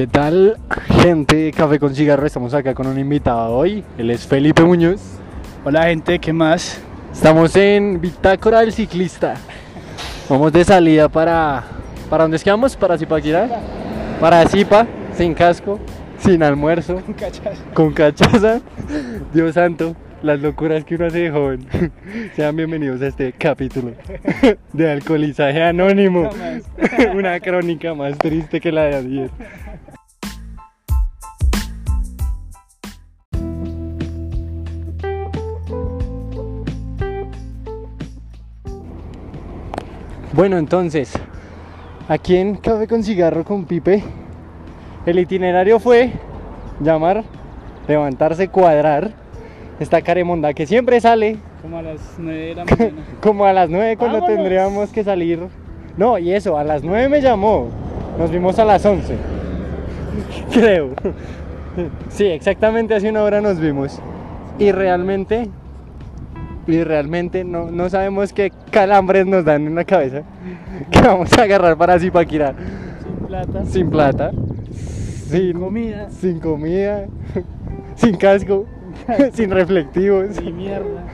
¿Qué tal, gente de Café con Cigarro? Estamos acá con un invitado hoy. Él es Felipe Muñoz. Hola gente, ¿qué más? Estamos en Bitácora del Ciclista. Vamos de salida para... ¿Para dónde es que vamos? ¿Para Zipaquirá? Para Zipa, sin casco, sin almuerzo, con cachaza. Dios santo, las locuras que uno hace de joven. Sean bienvenidos a este capítulo de alcoholizaje anónimo. Una crónica más triste que la de ayer. Bueno, entonces, aquí en Café con Cigarro con Pipe, el itinerario fue llamar, levantarse, cuadrar esta caremonda que siempre sale Como a las 9 de la mañana. como a las 9 cuando Vámonos. tendríamos que salir. No, y eso, a las 9 me llamó. Nos vimos a las 11. Creo. Sí, exactamente hace una hora nos vimos. Y realmente, y realmente no, no sabemos qué calambres nos dan en la cabeza que vamos a agarrar para Zipaquirá. Sin plata, Sin plata, sin comida, sin comida, sin casco, sin reflectivos, sin mierda.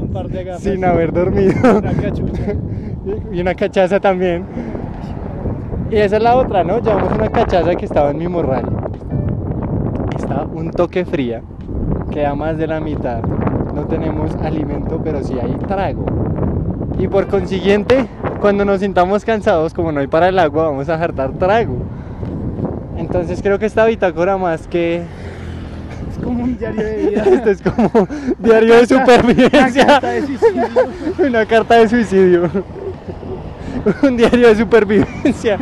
Un par de gafas. sin haber dormido. Una cachucha. y una cachaza también. Y esa es la otra, ¿no? Llevamos una cachaza que estaba en mi morral. Está un toque fría, queda más de la mitad. No tenemos alimento, pero sí hay trago. Y por consiguiente, cuando nos sintamos cansados, como no hay para el agua, vamos a jartar trago. Entonces creo que esta bitácora más que Es como un diario de vida. esto es como diario de Una supervivencia. carta de suicidio. Una carta de suicidio. Un diario de supervivencia.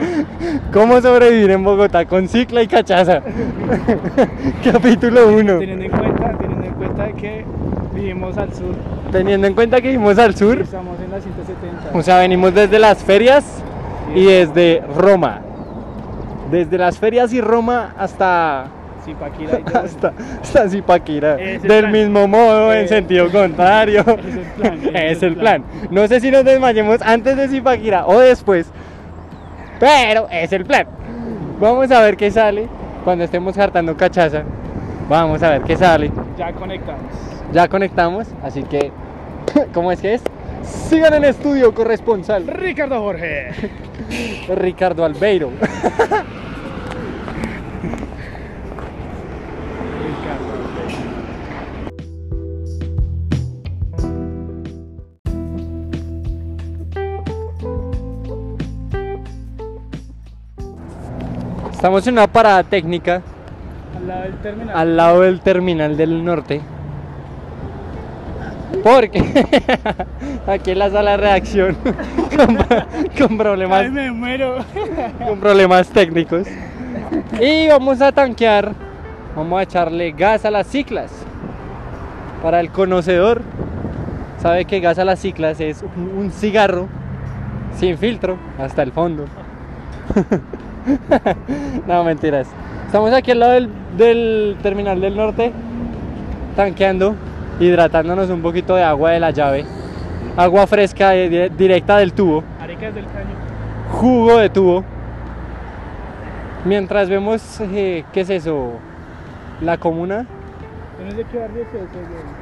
¿Cómo sobrevivir en Bogotá con cicla y cachaza? Capítulo 1. Teniendo en cuenta, teniendo en cuenta que vivimos al sur. Teniendo en cuenta que vivimos al sur, Estamos en la 170. o sea, venimos desde las ferias y desde Roma. Desde las ferias y Roma hasta y todo. hasta, hasta el Del plan. mismo modo, en Eh, sentido contrario. es el plan, es el plan. No sé si nos desmayemos antes de Zipaquirá o después, pero es el plan. Vamos a ver qué sale cuando estemos hartando cachaza. Vamos a ver qué sale. Ya conectamos. Ya conectamos, así que, ¿cómo es que es? Sigan en estudio corresponsal Ricardo Jorge. Ricardo Albeiro. Ricardo. Estamos en una parada técnica Al lado del terminal. al lado del terminal del norte. Porque aquí en la sala de reacción con, con problemas, Ay, me muero. con problemas técnicos. Y vamos a tanquear, vamos a echarle gas a las ciclas. Para el conocedor, sabe que gas a las ciclas es un, un cigarro sin filtro hasta el fondo. no, mentiras. Estamos aquí al lado del, del terminal del norte, tanqueando, hidratándonos un poquito de agua de la llave. Agua fresca de- directa del tubo, Aricas del caño. jugo de tubo. Mientras vemos, eh, ¿qué es eso? La comuna. No sé qué barrio es güey.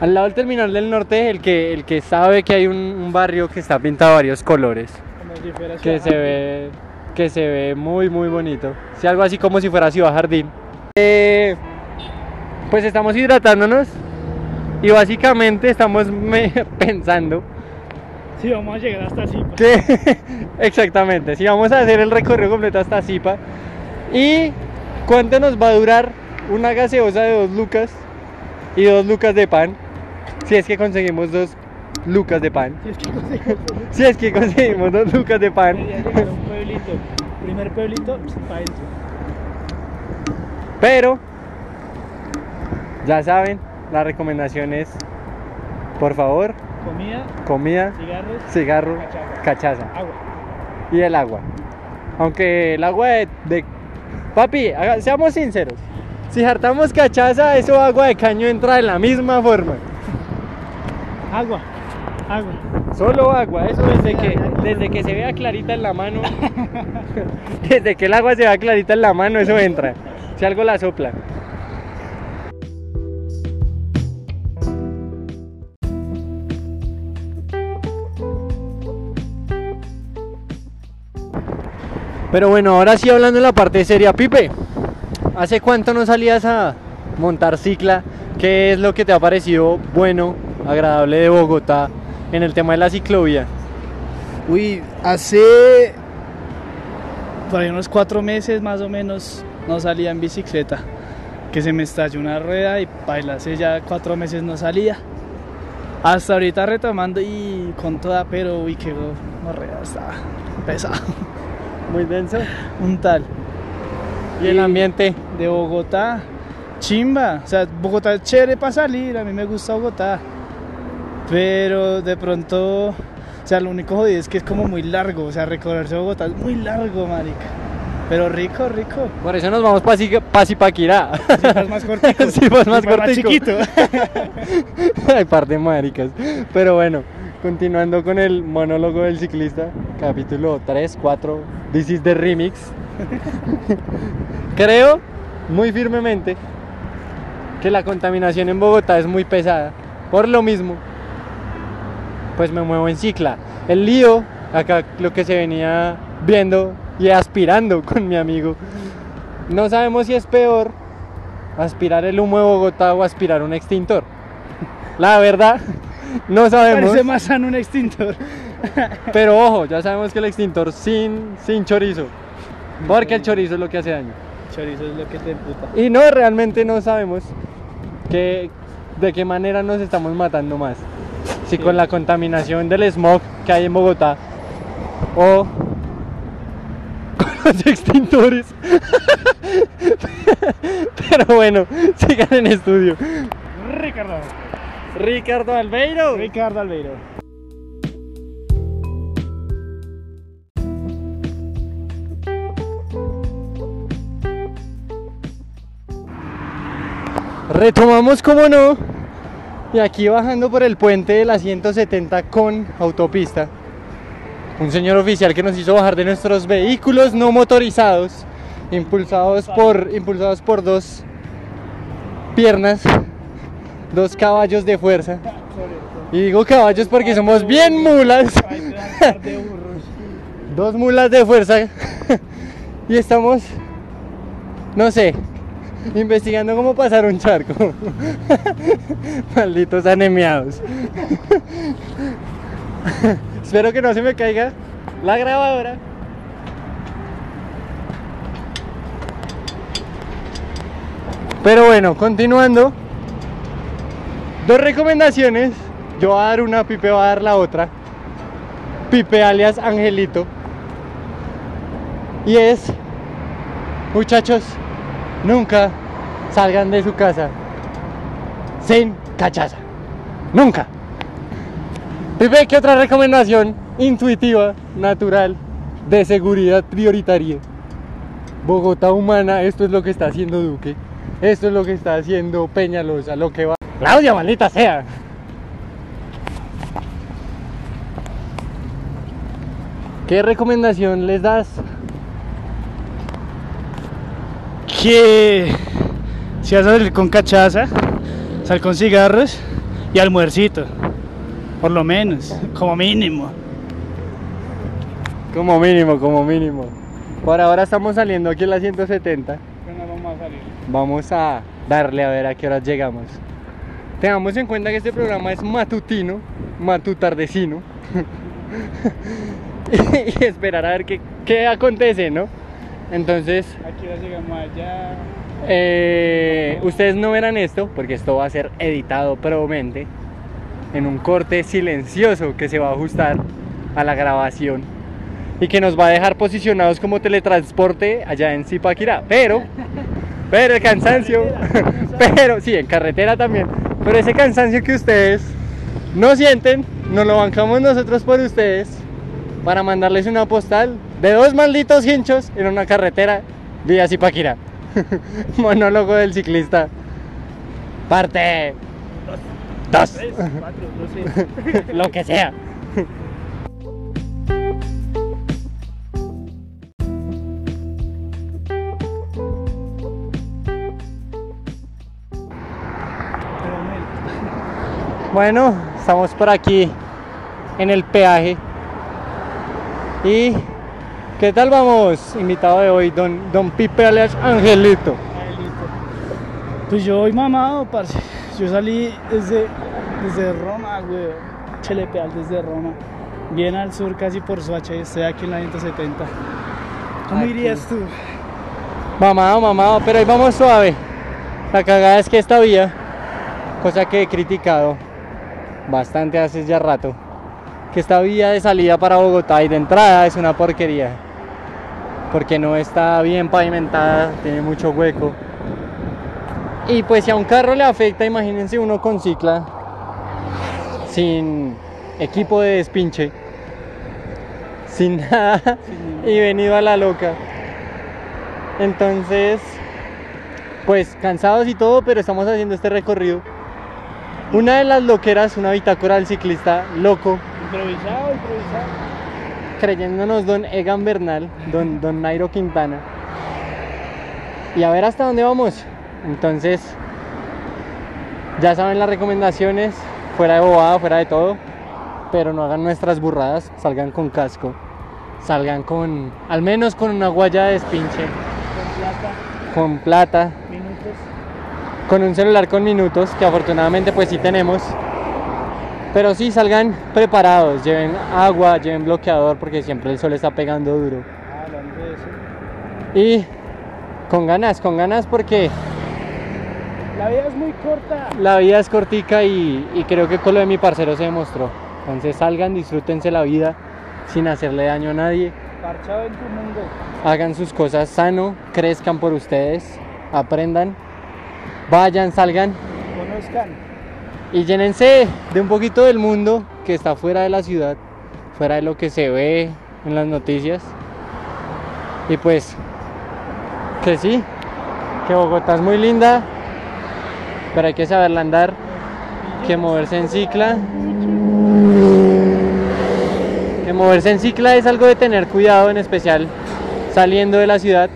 Al lado del terminal del norte, el que, el que sabe que hay un, un barrio que está pintado de varios colores. Como si fuera que se ve que se ve muy muy bonito. Sí, algo así como si fuera Ciudad Jardín. Eh, pues estamos hidratándonos y básicamente estamos pensando. Sí, vamos a llegar hasta que exactamente si vamos a hacer el recorrido completo hasta Zipa. Y cuánto nos va a durar una gaseosa de dos lucas y dos lucas de pan si es que conseguimos dos lucas de pan Si es que conseguimos. si es que conseguimos dos lucas de pan un pueblito. Primer pueblito, pues, para. Pero, ya saben, la recomendación es, por favor, Comida, comida, cigarros, cigarro, Cachaza. cachaza agua. y el agua. Aunque el agua de... de- Papi, haga- seamos sinceros. Si hartamos cachaza, eso agua de caño entra de la misma forma. Agua. Agua. Solo agua, eso desde que, desde que se vea clarita en la mano, desde que el agua se vea clarita en la mano, eso entra. Si algo la sopla. Pero bueno, ahora sí hablando en la parte seria, Pipe, ¿hace cuánto no salías a montar cicla? ¿Qué es lo que te ha parecido bueno, agradable de Bogotá en el tema de la ciclovía? Uy, hace por ahí unos cuatro meses más o menos no salía en bicicleta. Que se me estalló una rueda y baila, hace ya cuatro meses no salía. Hasta ahorita retomando y con toda, pero uy, qué rueda está pesado. Muy denso. Un tal. ¿Y el ambiente? De Bogotá, chimba. O sea, Bogotá es chévere para salir, a mí me gusta Bogotá. Pero de pronto, o sea, lo único jodido es que es como muy largo. O sea, recorrerse Bogotá es muy largo, marica. Pero rico, rico. Por eso nos vamos para Zipaquirá. Sí, más cortico. Sí, pues más cortico. más chiquito. Hay par de maricas. Pero bueno, continuando con el monólogo del ciclista, capítulo 3, 4, This is the remix. Creo muy firmemente que la contaminación en Bogotá es muy pesada. Por lo mismo, pues me muevo en cicla. El lío, acá lo que se venía viendo y aspirando con mi amigo, no sabemos si es peor aspirar el humo de Bogotá o aspirar un extintor. La verdad, no sabemos. Parece más sano un extintor. Pero ojo, ya sabemos que el extintor sin, sin chorizo. Porque el chorizo es lo que hace daño. Chorizo es lo que te emputa. Y no, realmente no sabemos que, de qué manera nos estamos matando más. Si Sí. con la contaminación del smog que hay en Bogotá o con los extintores. Pero bueno, sigan en estudio. Ricardo. Ricardo Albeiro. Ricardo Albeiro. Retomamos, como no. Y aquí bajando por el puente de la 170 con autopista. Un señor oficial que nos hizo bajar de nuestros vehículos no motorizados, impulsados por, impulsados por dos piernas, dos caballos de fuerza. Y digo caballos porque somos bien mulas. Dos mulas de fuerza. Y estamos, no sé, investigando cómo pasar un charco. Malditos anemiados. Espero que no se me caiga la grabadora. Pero bueno, continuando. Dos recomendaciones. Yo voy a dar una, Pipe va a dar la otra. Pipe alias Angelito. Y es, muchachos, nunca salgan de su casa sin cachaza. Nunca. Pipe, ¿qué otra recomendación intuitiva, natural, de seguridad prioritaria? Bogotá humana, esto es lo que está haciendo Duque. Esto es lo que está haciendo Peñalosa, lo que va. Claudia, maldita sea. ¿Qué recomendación les das? Que si vas a salir con cachaza, sal con cigarros y almuercito. Por lo menos, como mínimo. Como mínimo, como mínimo. Por ahora estamos saliendo aquí en la 170. vamos a salir. Vamos a darle a ver a qué horas llegamos. Tengamos en cuenta que este programa es matutino, matutardecino. y esperar a ver qué, qué acontece, ¿no? Entonces, Aquí ya llegamos allá. eh, ustedes no verán esto, porque esto va a ser editado probablemente en un corte silencioso que se va a ajustar a la grabación y que nos va a dejar posicionados como teletransporte allá en Zipaquirá. Pero, pero el cansancio, pero sí, en carretera también, pero ese cansancio que ustedes no sienten, nos lo bancamos nosotros por ustedes para mandarles una postal de dos malditos hinchos en una carretera vía Zipaquirá. Monólogo del ciclista. Parte. Dos. Tres, cuatro, no sé. Lo que sea. Bueno, estamos por aquí en el peaje. ¿Y qué tal vamos? Invitado de hoy, don, don Pipe alias Angelito. Angelito. Pues yo voy mamado, parce. Yo salí desde, desde Roma, güey. Chelepeal desde Roma. Bien al sur, casi por Soacha, y estoy aquí en la 170. ¿Cómo Aquí. irías tú? Mamado, mamado, pero hoy vamos suave. La cagada es que esta vía, cosa que he criticado bastante hace ya rato, que esta vía de salida para Bogotá y de entrada es una porquería. Porque no está bien pavimentada, tiene mucho hueco. Y pues si a un carro le afecta, imagínense uno con cicla, sin equipo de despinche, sin nada y venido a la loca. Entonces, pues cansados y todo, pero estamos haciendo este recorrido. Una de las loqueras, una bitácora del ciclista loco, Improvisado, improvisado. Creyéndonos don Egan Bernal, don, don Nairo Quintana. Y a ver hasta dónde vamos. Entonces, ya saben las recomendaciones, fuera de bobada, fuera de todo, pero no hagan nuestras burradas, salgan con casco, salgan con, al menos con una guaya de despinche, Con plata, con plata, minutos. con un celular con minutos, que afortunadamente pues sí tenemos. Pero sí, salgan preparados, lleven agua, lleven bloqueador, porque siempre el sol está pegando duro. Y con ganas, con ganas porque La vida es muy corta. la vida es cortica y, y creo que con lo de mi parcero se demostró. Entonces salgan, disfrútense la vida sin hacerle daño a nadie. Parchado en tu mundo. Hagan sus cosas sano, crezcan por ustedes, aprendan, vayan, salgan Conozcan. Y llénense de un poquito del mundo que está fuera de la ciudad, fuera de lo que se ve en las noticias. Y pues, que sí, que Bogotá es muy linda, pero hay que saberla andar, que moverse en cicla. Que moverse en cicla es algo de tener cuidado, en especial saliendo de la ciudad.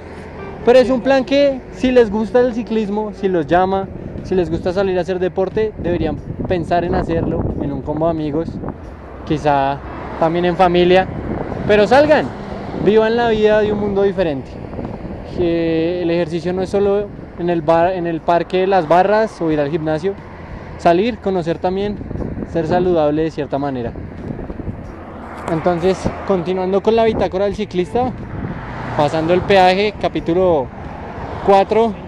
Pero es un plan que si les gusta el ciclismo, si los llama, si les gusta salir a hacer deporte, deberían pensar en hacerlo en un combo de amigos, quizá también en familia. Pero salgan, vivan la vida de un mundo diferente. Que el ejercicio no es solo en el, bar, en el parque las barras o ir al gimnasio. Salir, conocer también, ser saludable de cierta manera. Entonces, continuando con la bitácora del ciclista, pasando el peaje, capítulo 4, Cinco, seis.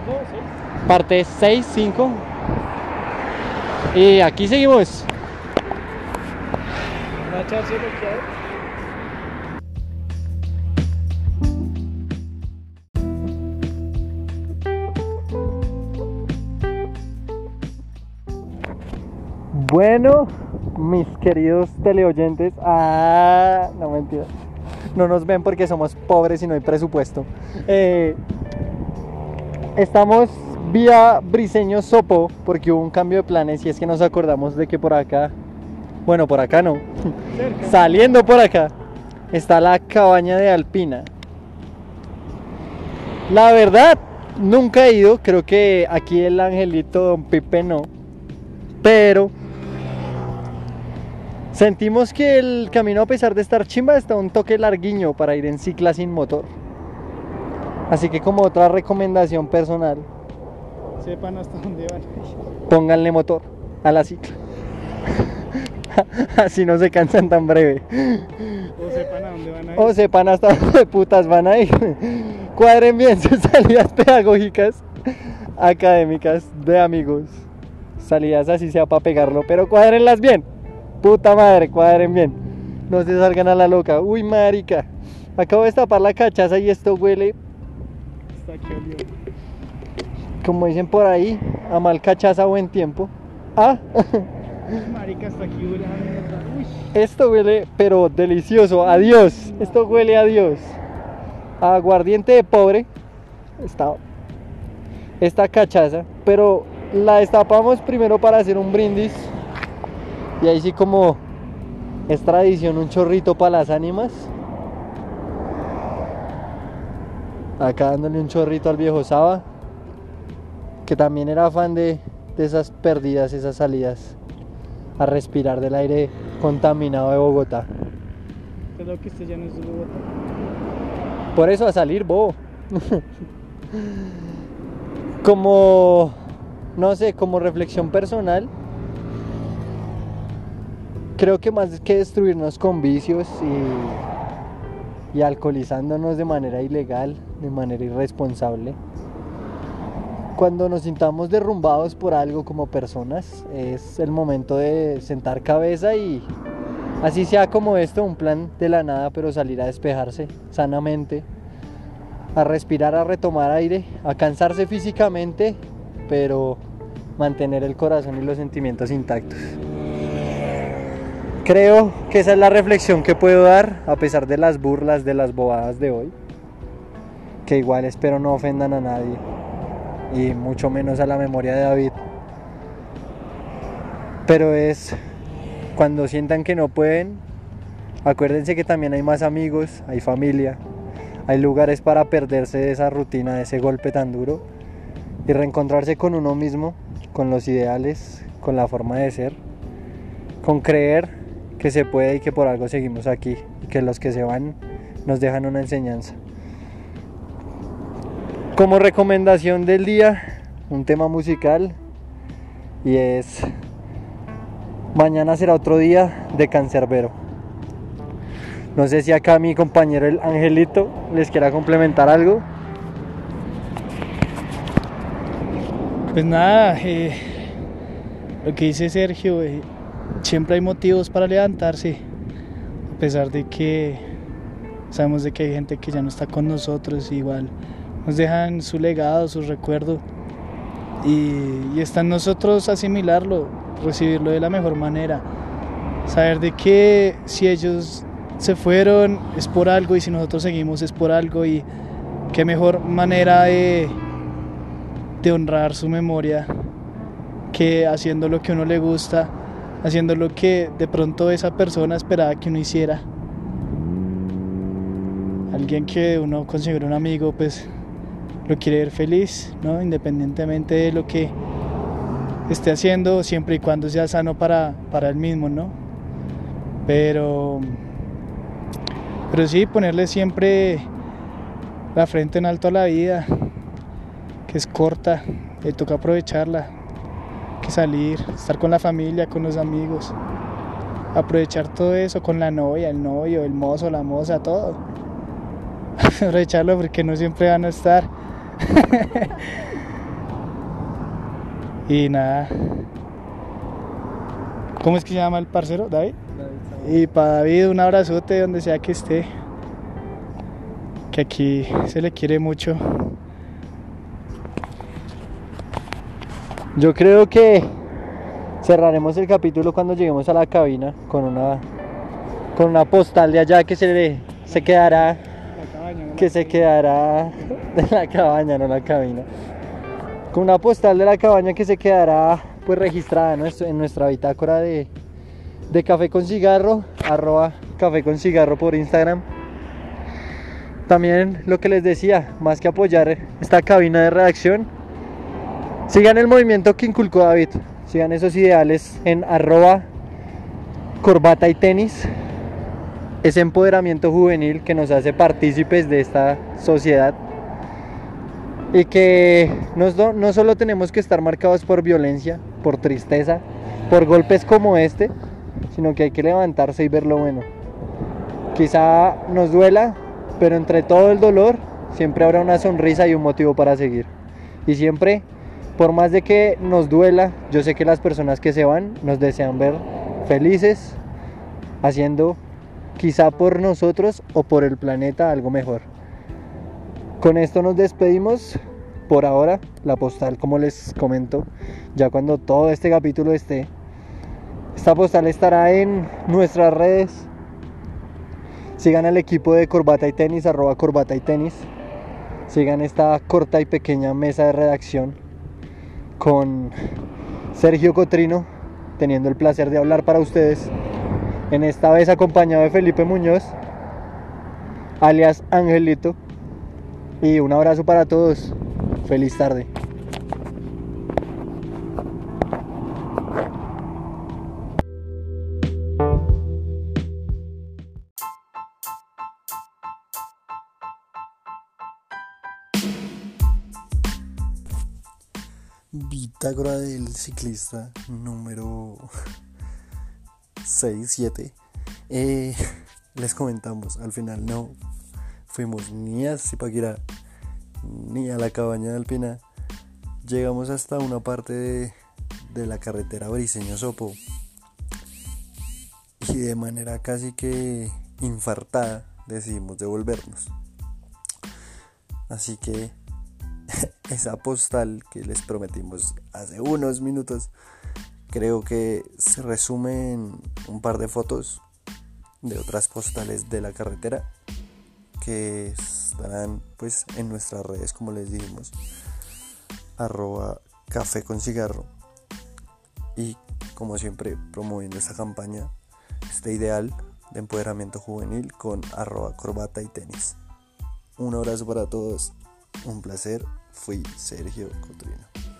Parte 6, 5. Y aquí seguimos. Bueno, mis queridos teleoyentes, ah, no mentira, no nos ven porque somos pobres y no hay presupuesto. Eh, estamos vía Briseño Sopo porque hubo un cambio de planes y es que nos acordamos de que por acá, bueno, por acá no, Cerca. saliendo por acá, está la cabaña de Alpina. La verdad, nunca he ido, creo que aquí el angelito Don Pipe no, pero sentimos que el camino a pesar de estar chimba está un toque larguiño para ir en cicla sin motor. Así que como otra recomendación personal, Sepan hasta dónde van. pónganle motor a la cicla. Así no se cansan tan breve. O sepan a dónde van a ir. O sepan hasta dónde putas van a ir. Cuadren bien sus salidas pedagógicas, académicas, de amigos. Salidas así sea para pegarlo, pero cuadrenlas bien. Puta madre, cuadren bien. No se salgan a la loca. Uy, marica. Acabo de destapar la cachaza y esto huele, olió. Como dicen por ahí, a mal cachaza buen tiempo. Ah, Marica, hasta aquí huele a mierda. Uy. esto huele, pero delicioso. Adiós. Esto huele a Dios. Aguardiente de pobre. Está esta cachaza, pero la destapamos primero para hacer un brindis Y ahí sí como es tradición un chorrito para las ánimas. Acá dándole un chorrito al viejo Saba, que también era fan de, de esas perdidas, esas salidas a respirar del aire contaminado de Bogotá. Creo que este ya no es de Bogotá. Por eso a salir, bobo. como, no sé, como reflexión personal, creo que más que destruirnos con vicios y, y alcoholizándonos de manera ilegal, de manera irresponsable, cuando nos sintamos derrumbados por algo como personas, es el momento de sentar cabeza y así sea como esto, un plan de la nada, pero salir a despejarse sanamente, a respirar, a retomar aire, a cansarse físicamente, pero mantener el corazón y los sentimientos intactos. Creo que esa es la reflexión que puedo dar a pesar de las burlas, de las bobadas de hoy, que igual espero no ofendan a nadie y mucho menos a la memoria de David. Pero es cuando sientan que no pueden, acuérdense que también hay más amigos, hay familia, hay lugares para perderse de esa rutina, de ese golpe tan duro y reencontrarse con uno mismo, con los ideales, con la forma de ser, con creer que se puede y que por algo seguimos aquí y que los que se van nos dejan una enseñanza. Como recomendación del día, un tema musical y es Mañana será otro día de Cancerbero. No sé si acá mi compañero el Angelito les quiera complementar algo. Pues nada, eh, lo que dice Sergio, eh, siempre hay motivos para levantarse, a pesar de que sabemos de que hay gente que ya no está con nosotros, igual nos dejan su legado, su recuerdo, y, y está en nosotros asimilarlo, recibirlo de la mejor manera, saber de que si ellos se fueron es por algo y si nosotros seguimos es por algo y qué mejor manera de, honrar su memoria que haciendo lo que uno le gusta, haciendo lo que de pronto esa persona esperaba que uno hiciera. Alguien que uno considera un amigo, pues lo quiere ver feliz, ¿no? independientemente de lo que esté haciendo, siempre y cuando sea sano para, para él mismo, ¿no? Pero, pero sí, ponerle siempre la frente en alto a la vida, que es corta, y toca aprovecharla, que salir, estar con la familia, con los amigos, aprovechar todo eso con la novia, el novio, el mozo, la moza, todo. aprovecharlo porque no siempre van a estar. y nada. ¿Cómo es que se llama el parcero? David. Y para David un abrazote donde sea que esté. Que aquí se le quiere mucho. Yo creo que cerraremos el capítulo cuando lleguemos a la cabina con una con una postal de allá que se le se quedará que se quedará de la cabaña, no la cabina. Con una postal de la cabaña que se quedará pues registrada ¿no? en nuestra bitácora de, de café con cigarro, arroba café con cigarro por Instagram. También lo que les decía, más que apoyar esta cabina de redacción, sigan el movimiento que inculcó David, sigan esos ideales en arroba corbata y tenis, ese empoderamiento juvenil que nos hace partícipes de esta sociedad y que no, no solo tenemos que estar marcados por violencia, por tristeza, por golpes como este, sino que hay que levantarse y ver lo bueno. Quizá nos duela, pero entre todo el dolor siempre habrá una sonrisa y un motivo para seguir. Y siempre, por más de que nos duela, yo sé que las personas que se van nos desean ver felices, haciendo quizá por nosotros o por el planeta algo mejor. Con esto nos despedimos. Por ahora, la postal, como les comento, ya cuando todo este capítulo esté, esta postal estará en nuestras redes. Sigan al equipo de Corbata y Tenis, arroba Corbata y Tenis. Sigan esta corta y pequeña mesa de redacción con Sergio Cotrino teniendo el placer de hablar para ustedes. En esta vez acompañado de Felipe Muñoz, alias Angelito. Y un abrazo para todos. Feliz tarde. Del ciclista número 6, 7. Eh, les comentamos, al final no fuimos ni a Zipaquirá ni a la cabaña de Alpina. Llegamos hasta una parte de, de la carretera Briseño Sopo y de manera casi que infartada decidimos devolvernos. Así que esa postal que les prometimos hace unos minutos creo que se resume en un par de fotos de otras postales de la carretera que estarán pues en nuestras redes como les dijimos arroba café con cigarro. Y como siempre promoviendo esta campaña este ideal de empoderamiento juvenil con arroba corbata y tenis. Un abrazo para todos. Un placer. Fui Sergio Cotrino